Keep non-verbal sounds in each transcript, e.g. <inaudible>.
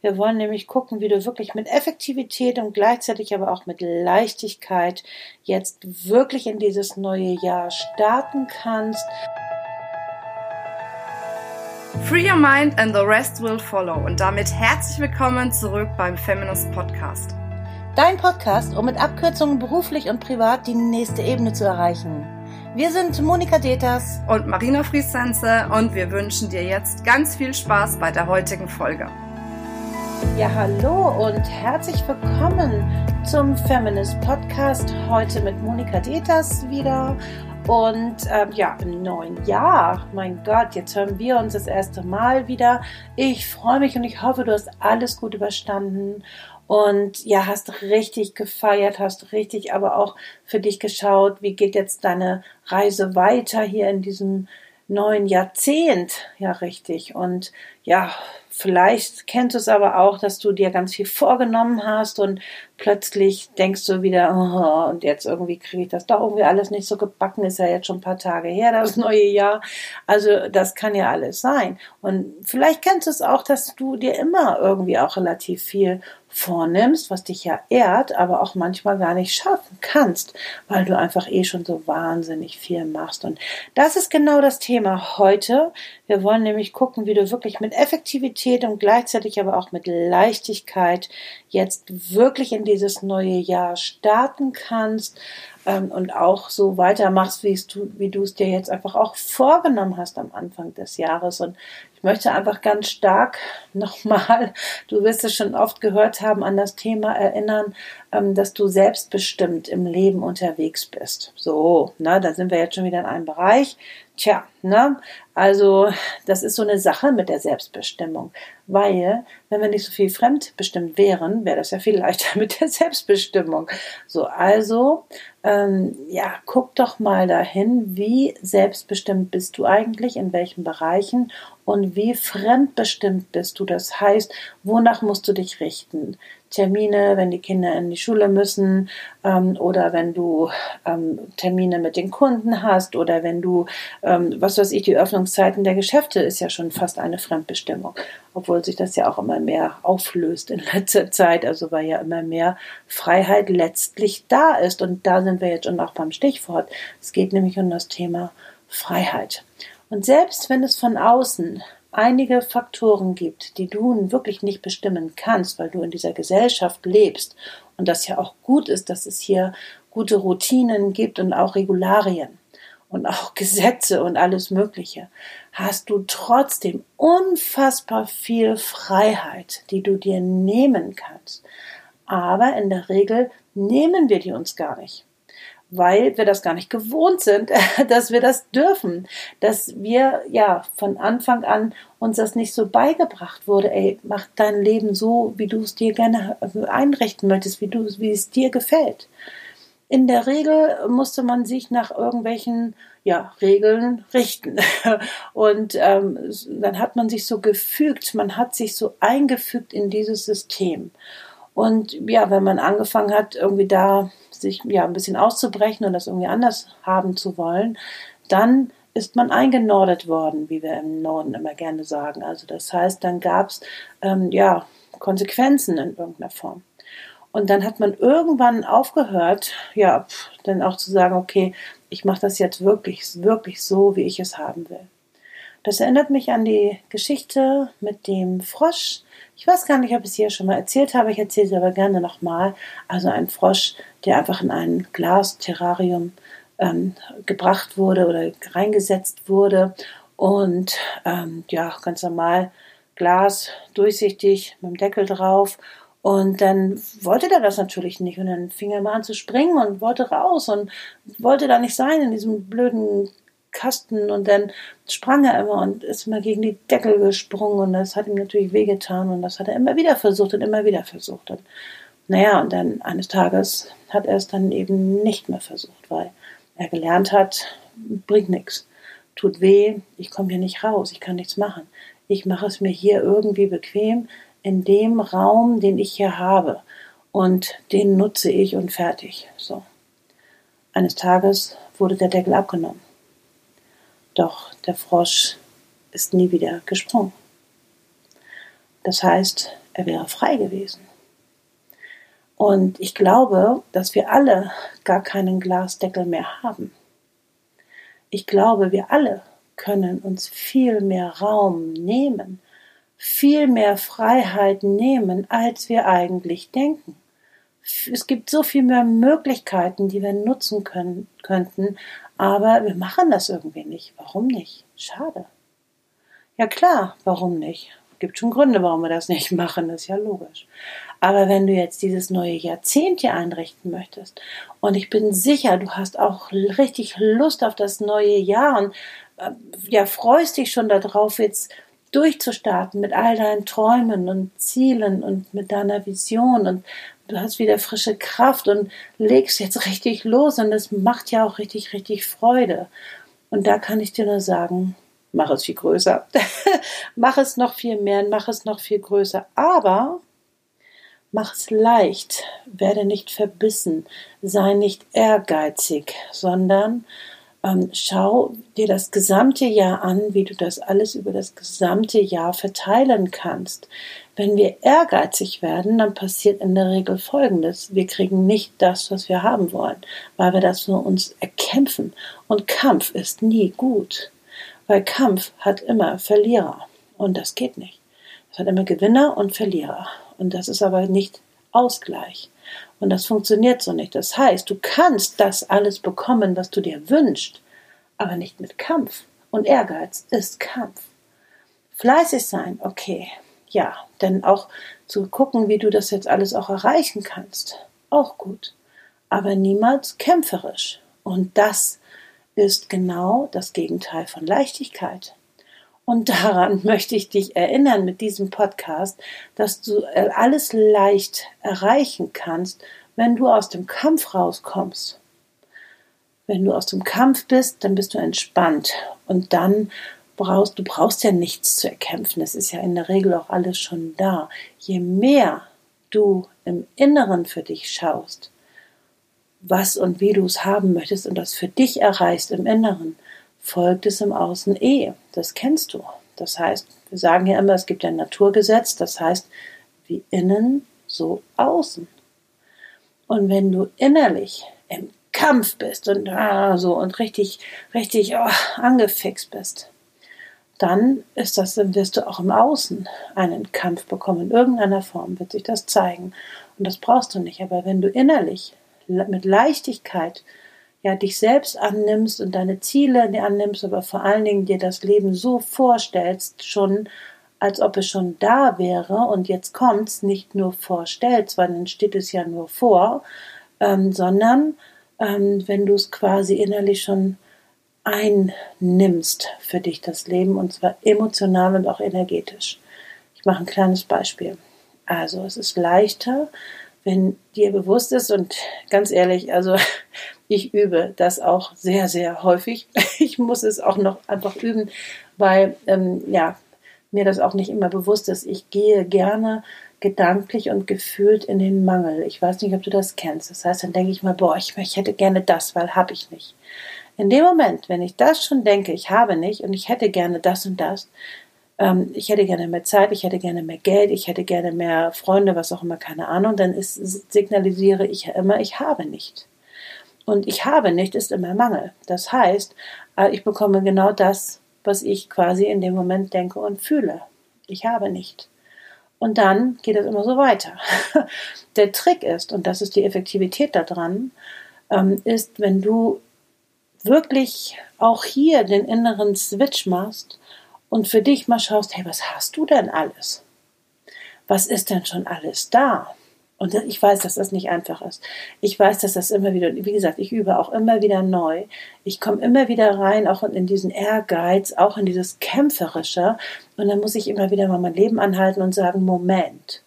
Wir wollen nämlich gucken, wie du wirklich mit Effektivität und gleichzeitig aber auch mit Leichtigkeit jetzt wirklich in dieses neue Jahr starten kannst. Free your mind and the rest will follow. Und damit herzlich willkommen zurück beim Feminist Podcast. Dein Podcast, um mit Abkürzungen beruflich und privat die nächste Ebene zu erreichen. Wir sind Monika Deters und Marina Friesense und wir wünschen dir jetzt ganz viel Spaß bei der heutigen Folge. Ja, hallo und herzlich willkommen zum Feminist Podcast. Heute mit Monika Deters wieder. Und ähm, ja, im neuen Jahr, mein Gott, jetzt hören wir uns das erste Mal wieder. Ich freue mich und ich hoffe, du hast alles gut überstanden und ja, hast richtig gefeiert, hast richtig aber auch für dich geschaut, wie geht jetzt deine Reise weiter hier in diesem neuen Jahrzehnt. Ja, richtig. Und ja, Vielleicht kennst du es aber auch, dass du dir ganz viel vorgenommen hast und plötzlich denkst du wieder, oh, und jetzt irgendwie kriege ich das doch irgendwie alles nicht so gebacken, ist ja jetzt schon ein paar Tage her, <laughs> das neue Jahr. Also das kann ja alles sein. Und vielleicht kennst du es auch, dass du dir immer irgendwie auch relativ viel vornimmst, was dich ja ehrt, aber auch manchmal gar nicht schaffen kannst, weil du einfach eh schon so wahnsinnig viel machst. Und das ist genau das Thema heute. Wir wollen nämlich gucken, wie du wirklich mit Effektivität und gleichzeitig aber auch mit Leichtigkeit jetzt wirklich in dieses neue Jahr starten kannst ähm, und auch so weitermachst, wie du, wie du es dir jetzt einfach auch vorgenommen hast am Anfang des Jahres. Und ich möchte einfach ganz stark <laughs> nochmal, du wirst es schon oft gehört haben, an das Thema erinnern, dass du selbstbestimmt im Leben unterwegs bist. So, na, da sind wir jetzt schon wieder in einem Bereich. Tja, ne? Also, das ist so eine Sache mit der Selbstbestimmung. Weil, wenn wir nicht so viel fremdbestimmt wären, wäre das ja viel leichter <laughs> mit der Selbstbestimmung. So, also, ähm, ja, guck doch mal dahin, wie selbstbestimmt bist du eigentlich, in welchen Bereichen und wie fremdbestimmt bist du. Das heißt, wonach musst du dich richten? Termine, wenn die Kinder in die Schule müssen ähm, oder wenn du ähm, Termine mit den Kunden hast oder wenn du, ähm, was weiß ich, die Öffnungszeiten der Geschäfte ist ja schon fast eine Fremdbestimmung, obwohl sich das ja auch immer mehr auflöst in <laughs> letzter Zeit, also weil ja immer mehr Freiheit letztlich da ist und da sind wir jetzt schon auch beim Stichwort. Es geht nämlich um das Thema Freiheit. Und selbst wenn es von außen einige Faktoren gibt, die du wirklich nicht bestimmen kannst, weil du in dieser Gesellschaft lebst und das ja auch gut ist, dass es hier gute Routinen gibt und auch Regularien und auch <laughs> Gesetze und alles Mögliche, hast du trotzdem unfassbar viel Freiheit, die du dir nehmen kannst. Aber in der Regel nehmen wir die uns gar nicht weil wir das gar nicht gewohnt sind, <laughs> dass wir das dürfen, dass wir ja von Anfang an uns das nicht so beigebracht wurde, ey, mach dein Leben so, wie du es dir gerne einrichten möchtest, wie du, wie es dir gefällt. In der Regel musste man sich nach irgendwelchen ja, Regeln richten. <laughs> Und ähm, dann hat man sich so gefügt, man hat sich so eingefügt in dieses System. Und ja, wenn man angefangen hat, irgendwie da sich ja ein bisschen auszubrechen und das irgendwie anders haben zu wollen, dann ist man eingenordet worden, wie wir im Norden immer gerne sagen. Also das heißt, dann gab es ähm, ja Konsequenzen in irgendeiner Form. Und dann hat man irgendwann aufgehört, ja, dann auch zu sagen, okay, ich mache das jetzt wirklich, wirklich so, wie ich es haben will. Das erinnert mich an die Geschichte mit dem Frosch. Ich weiß gar nicht, ob ich es hier schon mal erzählt habe. Ich erzähle es aber gerne nochmal. Also ein Frosch, der einfach in ein Glas-Terrarium ähm, gebracht wurde oder reingesetzt wurde. Und ähm, ja, ganz normal Glas, durchsichtig, mit dem Deckel drauf. Und dann wollte er das natürlich nicht. Und dann fing er mal an zu springen und wollte raus und wollte da nicht sein in diesem blöden Kasten und dann sprang er immer und ist immer gegen die Deckel gesprungen und das hat ihm natürlich wehgetan und das hat er immer wieder versucht und immer wieder versucht. Und naja, und dann eines Tages hat er es dann eben nicht mehr versucht, weil er gelernt hat, bringt nichts, tut weh, ich komme hier nicht raus, ich kann nichts machen. Ich mache es mir hier irgendwie bequem in dem Raum, den ich hier habe und den nutze ich und fertig. So. Eines Tages wurde der Deckel abgenommen. Doch der Frosch ist nie wieder gesprungen. Das heißt, er wäre frei gewesen. Und ich glaube, dass wir alle gar keinen Glasdeckel mehr haben. Ich glaube, wir alle können uns viel mehr Raum nehmen, viel mehr Freiheit nehmen, als wir eigentlich denken. Es gibt so viel mehr Möglichkeiten, die wir nutzen können, könnten, aber wir machen das irgendwie nicht. Warum nicht? Schade. Ja klar, warum nicht? Gibt schon Gründe, warum wir das nicht <laughs> machen, das ist ja logisch. Aber wenn du jetzt dieses neue Jahrzehnt hier einrichten möchtest, und ich bin sicher, du hast auch richtig Lust auf das neue Jahr und äh, ja, freust dich schon darauf, jetzt durchzustarten mit all deinen Träumen und Zielen und mit deiner Vision und du hast wieder frische Kraft und legst jetzt richtig los und es macht ja auch richtig, richtig Freude. Und da kann ich dir nur sagen, mach es viel größer. <laughs> mach es noch viel mehr, mach es noch viel größer. Aber mach es leicht, werde nicht verbissen, sei nicht ehrgeizig, sondern ähm, schau dir das gesamte Jahr an, wie du das alles über das gesamte Jahr verteilen kannst. Wenn wir ehrgeizig werden, dann passiert in der Regel Folgendes. Wir kriegen nicht das, was wir haben wollen, weil wir das für uns erkämpfen. Und Kampf ist nie gut. Weil Kampf hat immer Verlierer. Und das geht nicht. Es hat immer Gewinner und Verlierer. Und das ist aber nicht Ausgleich. Und das funktioniert so nicht. Das heißt, du kannst das alles bekommen, was du dir wünschst, aber nicht mit Kampf. Und Ehrgeiz ist Kampf. Fleißig sein, okay. Ja, denn auch zu gucken, wie du das jetzt alles auch erreichen kannst, auch gut. Aber niemals kämpferisch. Und das ist genau das Gegenteil von Leichtigkeit. Und daran möchte ich dich erinnern mit diesem Podcast, dass du alles leicht erreichen kannst, wenn du aus dem Kampf rauskommst. Wenn du aus dem Kampf bist, dann bist du entspannt und dann brauchst du brauchst ja nichts zu erkämpfen. Es ist ja in der Regel auch alles schon da. Je mehr du im Inneren für dich schaust, was und wie du es haben möchtest und das für dich erreichst im Inneren, folgt es im Außen eh. Das kennst du. Das heißt, wir sagen ja immer, es gibt ein Naturgesetz, das heißt, wie innen, so außen. Und wenn du innerlich im Kampf bist und ah, so und richtig, richtig oh, angefixt bist, dann ist das, dann wirst du auch im Außen einen Kampf bekommen. In irgendeiner Form wird sich das zeigen. Und das brauchst du nicht. Aber wenn du innerlich mit Leichtigkeit ja dich selbst annimmst und deine Ziele annimmst, aber vor allen Dingen dir das Leben so vorstellst, schon als ob es schon da wäre und jetzt kommt's, nicht nur vorstellst, weil dann steht es ja nur vor, ähm, sondern ähm, wenn du es quasi innerlich schon einnimmst für dich das Leben und zwar emotional und auch energetisch. Ich mache ein kleines Beispiel. Also es ist leichter, wenn dir bewusst ist und ganz ehrlich, also <laughs> ich übe das auch sehr, sehr häufig. <laughs> Ich muss es auch noch einfach üben, weil ähm, ja mir das auch nicht immer bewusst ist. Ich gehe gerne gedanklich und gefühlt in den Mangel. Ich weiß nicht, ob du das kennst. Das heißt, dann denke ich mal, boah, ich, ich hätte gerne das, weil habe ich nicht. In dem Moment, wenn ich das schon denke, ich habe nicht und ich hätte gerne das und das, ähm, ich hätte gerne mehr Zeit, ich hätte gerne mehr Geld, ich hätte gerne mehr Freunde, was auch immer, keine Ahnung, dann ist, signalisiere ich ja immer, ich habe nicht. Und ich habe nicht ist immer Mangel. Das heißt, äh, ich bekomme genau das, was ich quasi in dem Moment denke und fühle. Ich habe nicht. Und dann geht es immer so weiter. <laughs> Der Trick ist, und das ist die Effektivität daran, ähm, ist, wenn du wirklich auch hier den inneren Switch machst und für dich mal schaust, hey, was hast du denn alles? Was ist denn schon alles da? Und ich weiß, dass das nicht einfach ist. Ich weiß, dass das immer wieder, wie gesagt, ich übe auch immer wieder neu. Ich komme immer wieder rein, auch in diesen Ehrgeiz, auch in dieses Kämpferische. Und dann muss ich immer wieder mal mein Leben anhalten und sagen, Moment.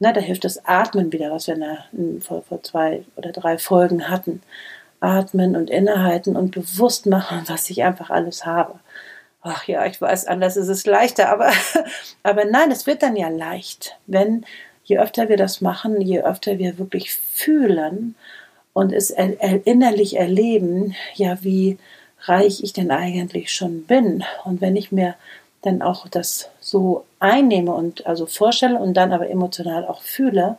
Na, da hilft das Atmen wieder, was wir der, vor, vor zwei oder drei Folgen hatten. Atmen und innehalten und bewusst machen, was ich einfach alles habe ach ja, ich weiß, anders ist es leichter, aber, <laughs> aber nein, es wird dann ja leicht, wenn je öfter wir das machen, je öfter wir wirklich fühlen und es er, er, innerlich erleben, ja, wie reich ich denn eigentlich schon bin. Und wenn ich mir dann auch das so einnehme und also vorstelle und dann aber emotional auch fühle,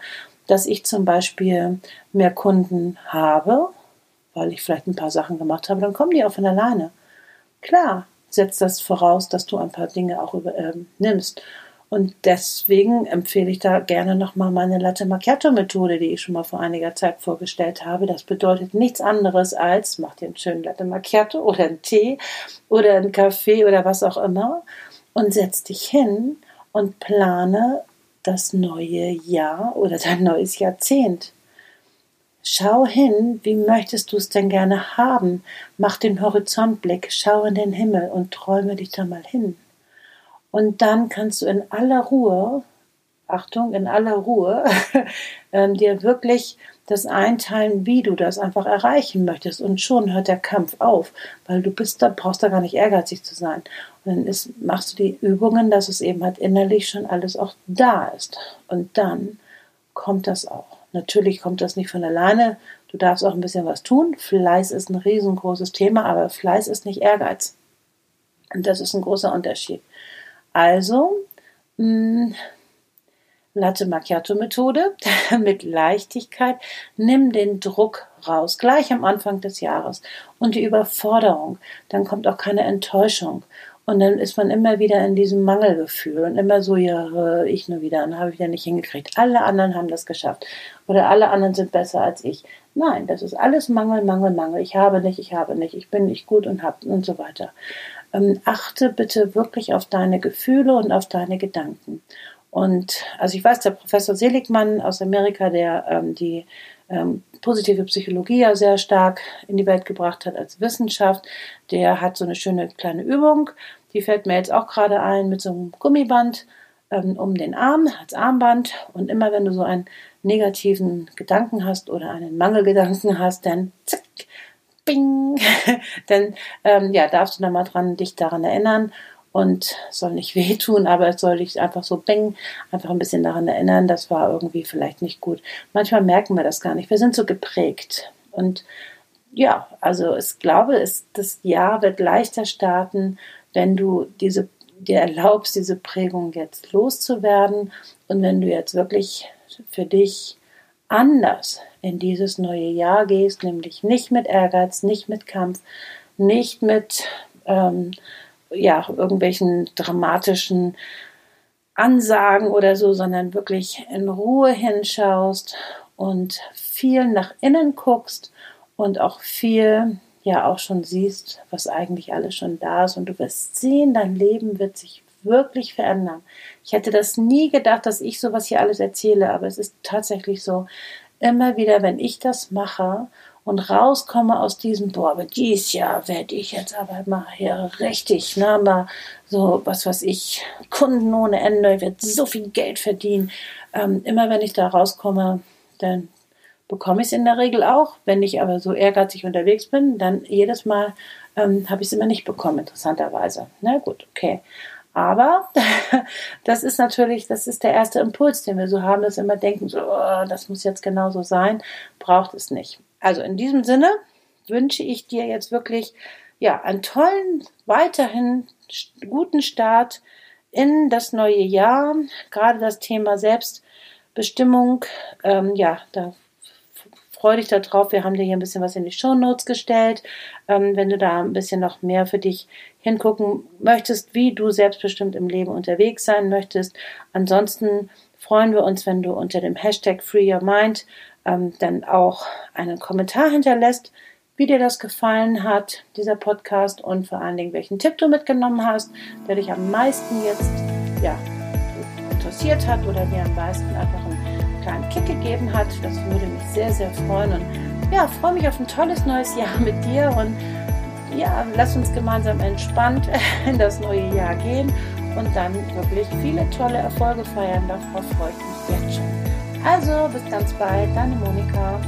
dass ich zum Beispiel mehr Kunden habe, weil ich vielleicht ein paar Sachen gemacht habe, dann kommen die auch von alleine. Klar, setzt das voraus, dass du ein paar Dinge auch. Ähm, und deswegen empfehle ich da gerne nochmal meine Latte Macchiato Methode, die ich schon mal vor einiger Zeit vorgestellt habe. Das bedeutet nichts anderes als, mach dir einen schönen Latte Macchiato oder einen Tee oder einen Kaffee oder was auch immer und setz dich hin und plane das neue Jahr oder dein neues Jahrzehnt. Schau hin, wie möchtest du es denn gerne haben? Mach den Horizontblick, schau in den Himmel und träume dich da mal hin. Und dann kannst du in aller Ruhe, Achtung, in aller Ruhe, <laughs> ähm, dir wirklich das einteilen, wie du das einfach erreichen möchtest. Und schon hört der Kampf auf, weil du bist da, brauchst da gar nicht ehrgeizig zu sein. Und dann ist, machst du die Übungen, dass es eben halt innerlich schon alles auch da ist. Und dann kommt das auch. Natürlich kommt das nicht von alleine. Du darfst auch ein bisschen was tun. Fleiß ist ein riesengroßes Thema, aber Fleiß ist nicht Ehrgeiz. Und das ist ein großer Unterschied. Also, mh, hm, Latte Macchiato Methode <laughs> mit Leichtigkeit. Nimm den Druck raus, gleich am Anfang des Jahres und die Überforderung. Dann kommt auch keine Enttäuschung. Und dann ist man immer wieder in diesem Mangelgefühl und immer so, ja, ich nur wieder, dann habe ich wieder nicht hingekriegt. Alle anderen haben das geschafft. Oder alle anderen sind besser als ich. Nein, das ist alles Mangel, Mangel, Mangel. Ich habe nicht, ich habe nicht, ich bin nicht gut und hab und so weiter ähm, achte bitte wirklich auf deine Gefühle und auf deine Gedanken. Und also ich weiß, der Professor Seligmann aus Amerika, der ähm, die ähm, positive Psychologie ja sehr stark in die Welt gebracht hat als Wissenschaft, der hat so eine schöne kleine Übung, die fällt mir jetzt auch gerade ein mit so einem Gummiband ähm, um den Arm als Armband. Und immer wenn du so einen negativen Gedanken hast oder einen Mangelgedanken hast, dann zack, bing, <laughs> dann ähm, ja, darfst du da mal dran dich daran erinnern und soll nicht wehtun, aber es soll dich einfach so bing, einfach ein bisschen daran erinnern, das war irgendwie vielleicht nicht gut. Manchmal merken wir das gar nicht. Wir sind so geprägt und ja, also ich glaube, es, das Jahr wird leichter starten, wenn du diese dir erlaubst, diese Prägung jetzt loszuwerden und wenn du jetzt wirklich für dich anders in dieses neue Jahr gehst, nämlich nicht mit Ehrgeiz, nicht mit Kampf, nicht mit ähm, ja, irgendwelchen dramatischen Ansagen oder so, sondern wirklich in Ruhe hinschaust und viel nach innen guckst und auch viel ja auch schon siehst, was eigentlich alles schon da ist und du wirst sehen, dein Leben wird sich wirklich verändern. Ich hätte das nie gedacht, dass ich sowas hier alles erzähle, aber es ist tatsächlich so. Immer wieder, wenn ich das mache und rauskomme aus diesem, boah, aber dies Jahr werde ich jetzt aber mal hier richtig, ne, mal so, was weiß ich, Kunden ohne Ende, ich werde so viel Geld verdienen. Ähm, immer wenn ich da rauskomme, dann bekomme ich es in der Regel auch. Wenn ich aber so ehrgeizig unterwegs bin, dann jedes Mal ähm, habe ich es immer nicht bekommen, interessanterweise. Na gut, okay. Aber <laughs> das ist natürlich, das ist der erste Impuls, den wir so haben, dass wir immer denken, so, oh, das muss jetzt genauso sein, braucht es nicht. Also in diesem Sinne wünsche ich dir jetzt wirklich ja einen tollen, weiterhin guten Start in das neue Jahr. Gerade das Thema Selbstbestimmung, ähm, ja, da freue dich darauf. Wir haben dir hier ein bisschen was in die Show Notes gestellt. Ähm, wenn du da ein bisschen noch mehr für dich hingucken möchtest, wie du selbstbestimmt im Leben unterwegs sein möchtest. Ansonsten freuen wir uns, wenn du unter dem Hashtag Free Your Mind ähm, dann auch einen Kommentar hinterlässt, wie dir das gefallen hat, dieser Podcast und vor allen Dingen, welchen Tipp du mitgenommen hast, der dich am meisten jetzt ja, interessiert hat oder dir am meisten einfach ein kleinen Kick gegeben hat. Das würde mich sehr, sehr freuen. Und ja, freue mich auf ein tolles neues Jahr mit dir. Und ja, lass uns gemeinsam entspannt <laughs> in das neue Jahr gehen und dann wirklich viele tolle Erfolge feiern. Darauf freue ich mich jetzt schon. Also, bis ganz bald, deine Monika.